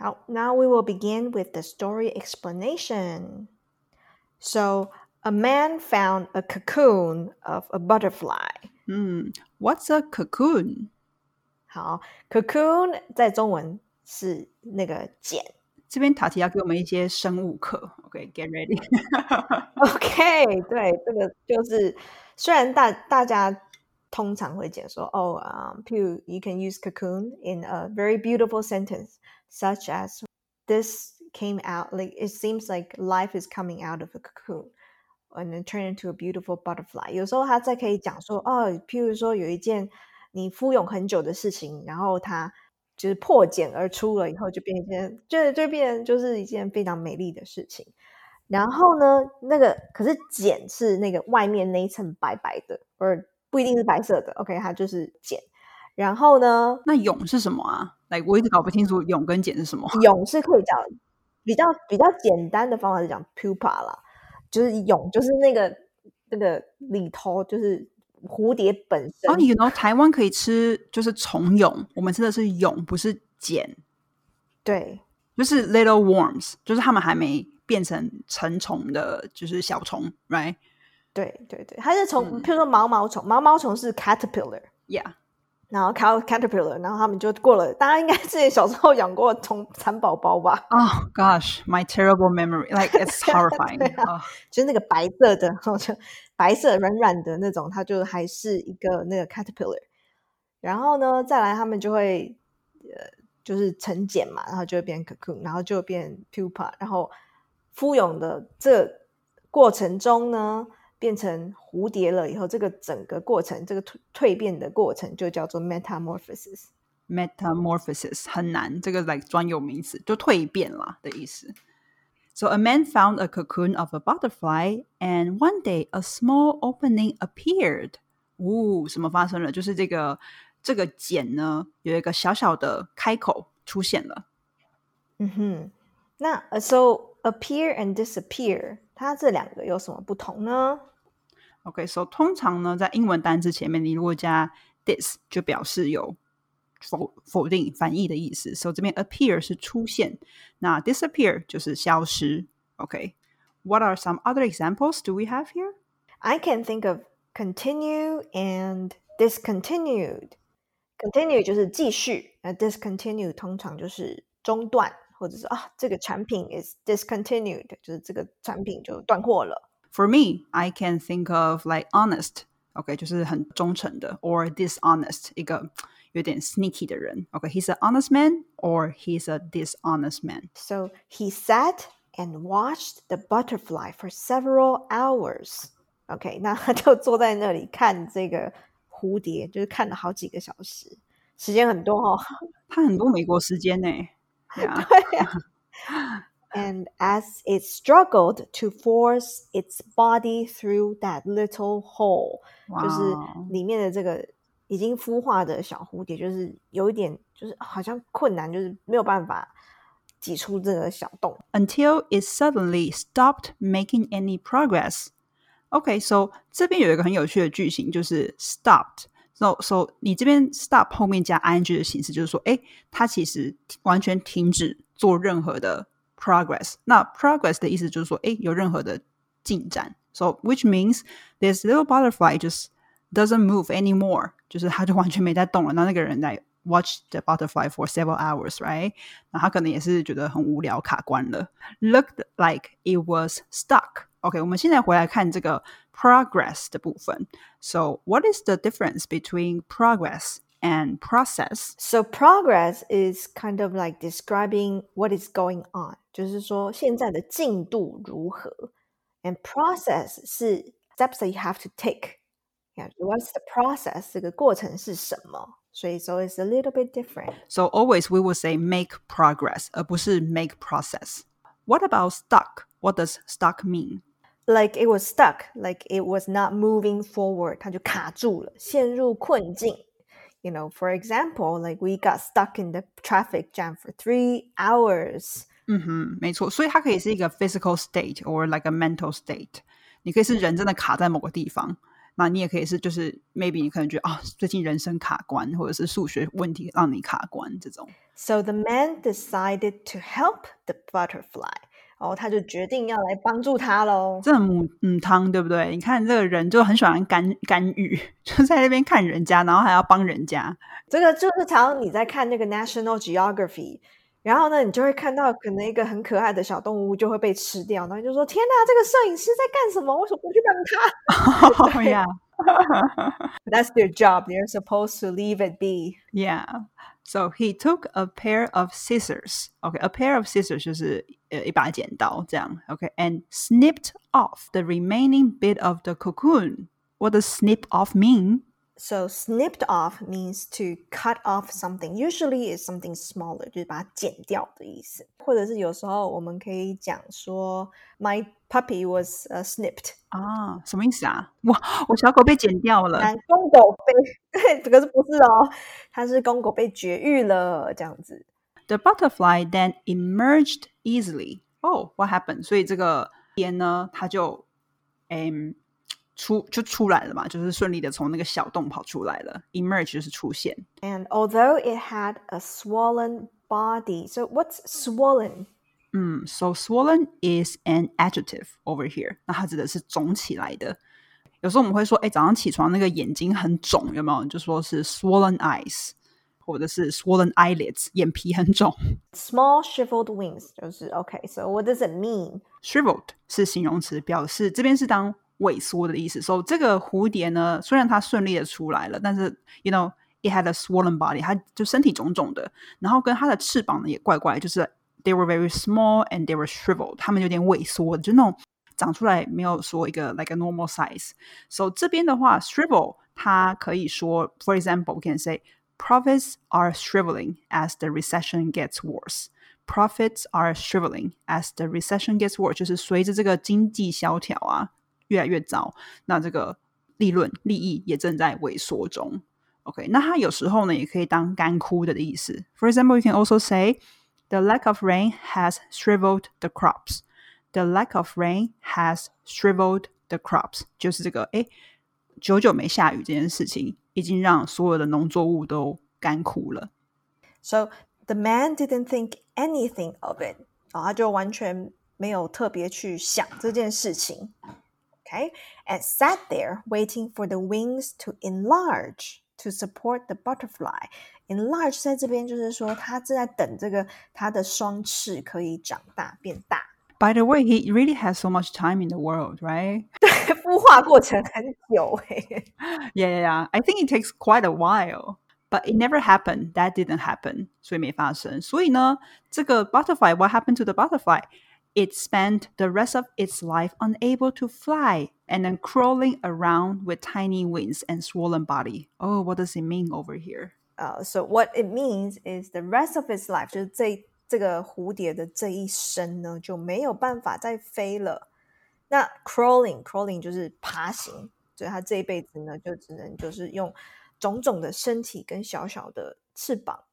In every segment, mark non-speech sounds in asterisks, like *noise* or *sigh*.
好，Now we will begin with the story explanation. So, a man found a cocoon of a butterfly. 嗯，What's a cocoon？好，cocoon 在中文是那个茧。这边塔提要给我们一些生物课，OK，get、okay, ready。 OK，对，这个就是虽然大大家 *laughs* 通常会讲说，哦，啊、um, 譬如 you can use cocoon in a very beautiful sentence, such as this came out like it seems like life is coming out of a cocoon. And then turn into a beautiful butterfly。有时候他在可以讲说，哦，譬如说有一件你敷衍很久的事情，然后它就是破茧而出了以后，就变一件，就就变就是一件非常美丽的事情。然后呢，那个可是茧是那个外面那一层白白的，或者 不一定是白色的。OK，它就是茧。然后呢，那蛹是什么啊？来，我一直搞不清楚蛹跟茧是什么。蛹是可以讲比较比较简单的方法是讲 pupa 啦，就是蛹就是那个那个里头就是蝴蝶本身。哦，你 know 台湾可以吃就是虫蛹，我们吃的是蛹，不是茧。对，就是 little worms，就是他们还没变成成虫的，就是小虫，right？对对对，它是从，譬如说毛毛虫，毛毛虫是 caterpillar，yeah，然后 caterpillar，然后他们就过了，大家应该之前小时候养过虫蚕宝宝吧？哦、oh,，gosh，my terrible memory，like it's *laughs* horrifying，啊、就是那个白色的，然后就白色软软的那种，它就还是一个那个 caterpillar，然后呢，再来他们就会呃，就是成茧嘛，然后就会变 cocoon，然后就变 pupa，然后孵蛹的这过程中呢。变成蝴蝶了以后，这个整个过程，这个蜕蜕变的过程就叫做 metamorphosis。 metamorphosis 很难，这个 like 专有名词，就蜕变啦的意思。So a man found a cocoon of a butterfly, and one day a small opening appeared. 呜、哦，什么发生了？就是这个这个茧呢，有一个小小的开口出现了。嗯哼，那 so appear and disappear，它这两个有什么不同呢？ OK，so、okay, 通常呢，在英文单字前面，你如果加 this，就表示有否否定反义的意思。所、so, 以这边 appear 是出现，那 disappear 就是消失。OK，what、okay. are some other examples do we have here? I can think of continue and discontinued. Continue 就是继续，那 discontinue 通常就是中断，或者是啊这个产品 is discontinued，就是这个产品就断货了。 For me, I can think of like honest, OK，就是很忠诚的，or dishonest，一个有点 sneaky 的人。OK，he's、okay, an honest man or he's a dishonest man. So he sat and watched the butterfly for several hours. OK，那他就坐在那里看这个蝴蝶，就是看了好几个小时，时间很多哦。他很多美国时间呢。Yeah. 对*laughs* 呀、*laughs* 啊。 *laughs* And as it struggled to force its body through that little hole，、wow. 就是里面的这个已经孵化的小蝴蝶，就是有一点，就是好像困难，就是没有办法挤出这个小洞。 Until it suddenly stopped making any progress. OK，so、okay, 这边有一个很有趣的句型，就是 stopped。So so 你这边 stop 后面加 ing 的形式，就是说，哎，它其实完全停止做任何的。 progress. 那 progress 的意思就是说，哎，有任何的进展。So which means this little butterfly just doesn't move anymore，就是它就完全没在动了。那那个人来 watch the butterfly for several hours, right？那他可能也是觉得很无聊，卡关了。Looked like it was stuck. OK，我们现在回来看这个 progress 的部分。So what is the difference between progress? and process. So progress is kind of like describing what is going on，就是说现在的进度如何。And process 是 steps that you have to take. Yeah, what's the process? 这个过程是什么？所以 so it's a little bit different. So always we will say make progress，而不是 make process. What about stuck? What does stuck mean? Like it was stuck, like it was not moving forward，它就卡住了，陷入困境。 you know, for example, like we got stuck in the traffic jam for three hours. 嗯哼，没错，所以它可以是一个 physical *laughs* state or like a mental state。你可以是人真的卡在某个地方， 那你也可以是，就是 maybe 你可能觉得啊，最近人生卡关，或者是数学问题让你卡关这种。 So the man decided to help the butterfly. 哦，他就决定要来帮助他喽。这很母母汤，对不对？你看这个人就很喜欢干干预，*laughs* 就在那边看人家，然后还要帮人家。这个就是常常你在看那个 National Geography，然后呢，你就会看到可能一个很可爱的小动物就会被吃掉，然后你就说：“天哪，这个摄影师在干什么？为什么不去帮他？” *laughs* 对呀 *laughs* That's their job. They're supposed to leave it be. Yeah. So he took a pair of scissors. Okay, a pair of scissors 就是呃一把剪刀这样。Okay, and snipped off the remaining bit of the cocoon. What does snip off mean? So snipped off means to cut off something. Usually it's something smaller，就是把它剪掉的意思。或者是有时候我们可以讲说，My puppy was uh, snipped. 啊，什么意思啊？哇，我小狗被剪掉了。但公狗被对，这个是不是哦？它是公狗被绝育了，这样子。 The butterfly *laughs* then emerged easily. Oh, what happened? 所以这个边呢，它就嗯 出就出来了嘛，就是顺利的从那个小洞跑出来了。Emerge 就是出现。 And although it had a swollen body, so what's swollen? 嗯，so swollen is an adjective over here。那它指的是肿起来的。有时候我们会说，哎，早上起床那个眼睛很肿，有没有？就说是 swollen eyes，或者是 swollen eyelids，眼皮很肿。 Small shriveled wings 就是 OK. So what does it mean? shriveled 是形容词，表示这边是当 萎缩的意思。所、so, 以这个蝴蝶呢，虽然它顺利的出来了，但是 you know it had a swollen body，它就身体肿肿的，然后跟它的翅膀呢也怪怪，就是 they were very small and they were shriveled，它们有点萎缩的，就那种长出来没有说一个 like a normal size。So 这边的话，shrivel 它可以说，for example，we can say profits are shriveling as the recession gets worse。Profits are shriveling as the recession gets worse，就是随着这个经济萧条啊 越来越糟，那这个利润利益也正在萎缩中。OK，那它有时候呢也可以当干枯的的意思。For example, you can also say the lack of rain has shriveled the crops. The lack of rain has shriveled the crops，就是这个哎，久久没下雨这件事情，已经让所有的农作物都干枯了。 So the man didn't think anything of it. 啊，他就完全没有特别去想这件事情。 Okay, and sat there waiting for the wings to enlarge to support the butterfly. Enlarge 在这边就是说，他正在等这个他的双翅可以长大变大。 By the way, he really has so much time in the world, right? *laughs* *laughs* 孵化过程很久诶、 Yeah, yeah, yeah. I think it takes quite a while. But it never happened. That didn't happen. 所以没发生。所以呢，这个 butterfly, what happened to the butterfly? It spent the rest of its life unable to fly and then crawling around with tiny wings and swollen body. Oh, what does it mean over here? 呃、s o what it means is the rest of its life，就是这这个蝴蝶的这一生呢，就没有办法再飞了。那 crawling crawling 就是爬行，所以它这一辈子呢，就只能就是用种种的身体跟小小的翅膀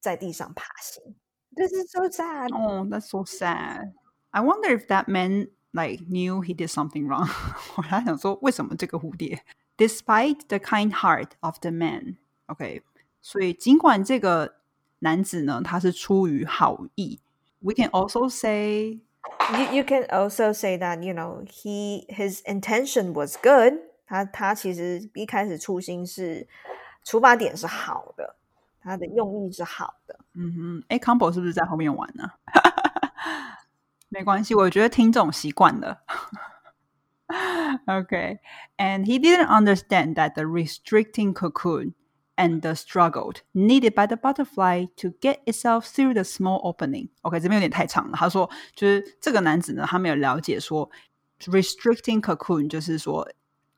在地上爬行。This is so sad. Oh, that's so sad. I wonder if that man like knew he did something wrong. 我还想说，为什么这个蝴蝶？Despite *laughs* the kind heart of the man, OK，所以尽管这个男子呢，他是出于好意，we can also say You you can also say that you know he his intention was good 他。他其实一开始初心是出发点是好的，他的用意是好的。嗯哼，哎，Combo 是不是在后面玩呢？ *laughs* 没关系，我觉得听众习惯了。okay, and he didn't understand that the restricting cocoon and the struggled needed by the butterfly to get itself through the small opening. OK，这边有点太长了。他说，就是这个男子呢，他没有了解说 restricting cocoon 就是说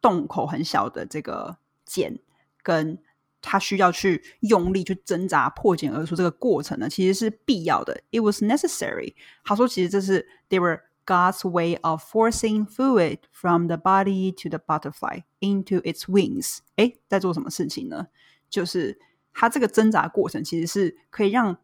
洞口很小的这个茧跟他需要去用力去挣扎破茧而出这个过程呢，其实是必要的。It was necessary。他说，其实这是 they were God's way of forcing fluid from the body to the butterfly into its wings。诶，在做什么事情呢？就是它这个挣扎过程其实是可以让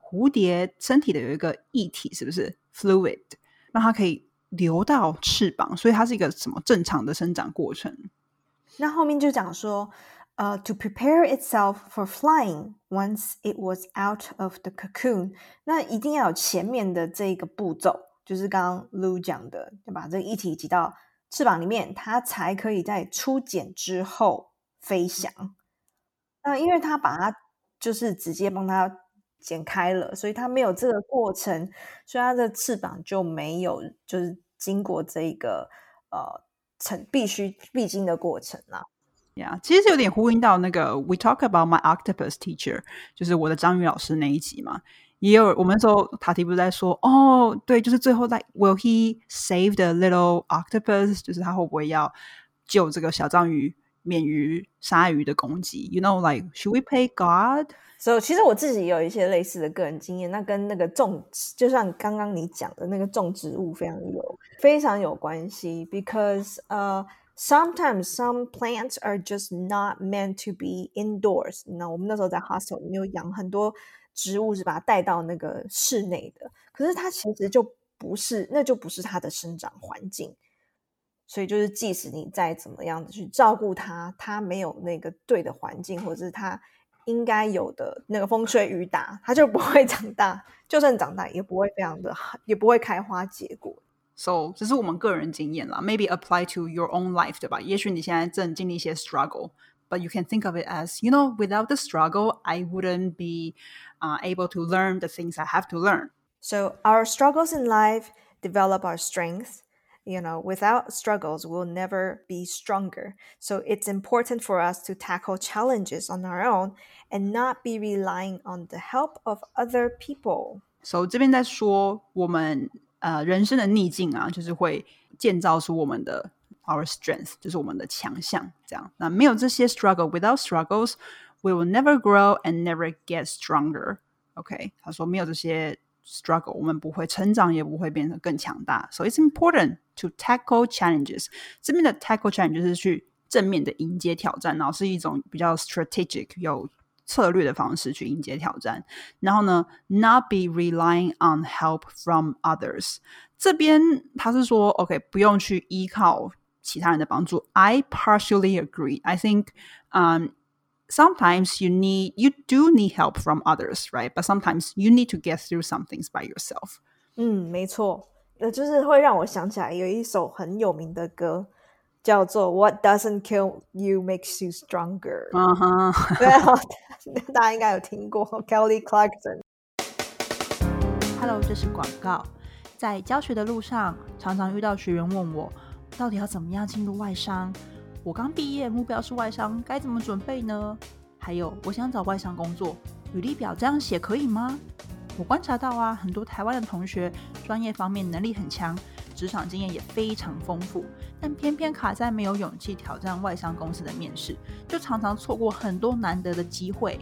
蝴蝶身体的有一个液体，是不是 fluid，让它可以流到翅膀，所以它是一个什么正常的生长过程。那后面就讲说，呃、t o prepare itself for flying once it was out of the cocoon，那一定要有前面的这个步骤，就是刚刚 Lu 讲的，就把这个液体挤到翅膀里面，它才可以在出茧之后飞翔。那因为它把它就是直接帮它剪开了，所以它没有这个过程，所以它的翅膀就没有就是经过这个呃成必须必经的过程了。呀，其实有点呼应到那个 We talk about my octopus teacher，就是我的章鱼老师那一集嘛。也有我们那时候塔提不是在说，哦，对，就是最后在 Will he save the little octopus？就是他会不会要救这个小章鱼免于鲨鱼的攻击？You know, like should we pay God？所以其实我自己有一些类似的个人经验，那跟那个种植，就像刚刚你讲的那个种植物非常有非常有关系，because 呃、 Sometimes some plants are just not meant to be indoors。那我们那时候在 hostel 里面有养很多植物，是把它带到那个室内的，可是它其实就不是，那就不是它的生长环境。所以就是，即使你再怎么样的去照顾它，它没有那个对的环境，或者是它应该有的那个风吹雨打，它就不会 *laughs* 长大。就算长大，也不会非常的好，也不会开花结果。So 这是我们个人经验啦，maybe apply to your own life，对吧？也许你现在正经历一些 struggle，but you can think of it as you know without the struggle I wouldn't be uh, able to learn the things I have to learn. So our struggles in life develop our strength. You know, without struggles, we'll never be stronger. So it's important for us to tackle challenges on our own and not be relying on the help of other people. So 这边在说我们 呃人生的逆境啊，就是会建造出我们的 our strength，就是我们的强项。这样，那没有这些 struggle，without struggles, we will never grow and never get stronger. OK，他说没有这些 struggle，我们不会成长，也不会变得更强大。So it's important to tackle challenges。这边的 tackle challenge 就是去正面的迎接挑战，然后是一种比较 strategic 有策略的方式去迎接挑战。然后呢，not be relying on help from others。这边他是说，OK，不用去依靠其他人的帮助。I partially agree. I think, um, sometimes you need you do need help from others, right? But sometimes you need to get through some things by yourself. 嗯，没错，呃，就是会让我想起来有一首很有名的歌， 叫做《What Doesn't Kill You Makes You Stronger》。嗯哼，对啊，大家应该有听过 Kelly Clarkson。Hello，这是广告。在教学的路上，常常遇到学员问我，到底要怎么样进入外商？我刚毕业，目标是外商，该怎么准备呢？还有，我想找外商工作，履历表这样写可以吗？我观察到啊，很多台湾的同学专业方面能力很强，职场经验也非常丰富，但偏偏卡在没有勇气挑战外商公司的面试，就常常错过很多难得的机会。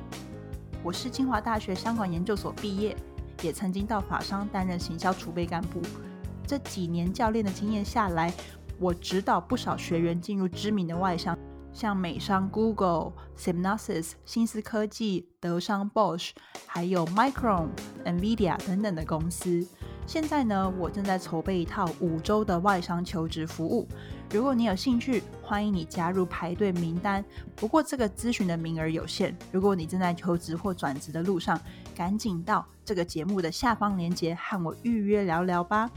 我是清华大学商管研究所毕业，也曾经到法商担任行销储备干部。这几年教练的经验下来，我指导不少学员进入知名的外商，像美商 Google、Synopsys、新思科技、德商 Bosch，还有 Micron、NVIDIA 等等的公司。现在呢，我正在筹备一套五周的外商求职服务。如果你有兴趣，欢迎你加入排队名单。不过这个咨询的名额有限，如果你正在求职或转职的路上，赶紧到这个节目的下方链接和我预约聊聊吧。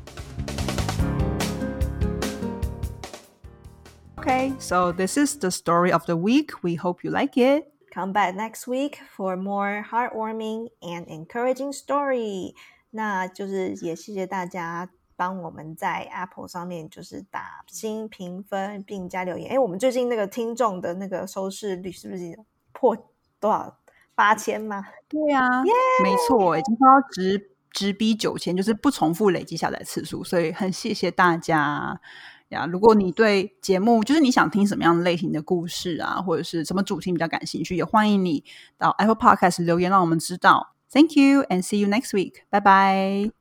Okay, so this is the story of the week. We hope you like it. Come back next week for more heartwarming and encouraging story. 那就是也谢谢大家帮我们在 Apple 上面就是打新评分并加留言。哎，我们最近那个听众的那个收视率是不是破多少八千吗？对啊没错，已经快要直直逼九千，就是不重复累积下载次数，所以很谢谢大家呀。如果你对节目就是你想听什么样类型的故事啊，或者是什么主题比较感兴趣，也欢迎你到 Apple Podcast 留言，让我们知道。Thank you and see you next week. Bye bye.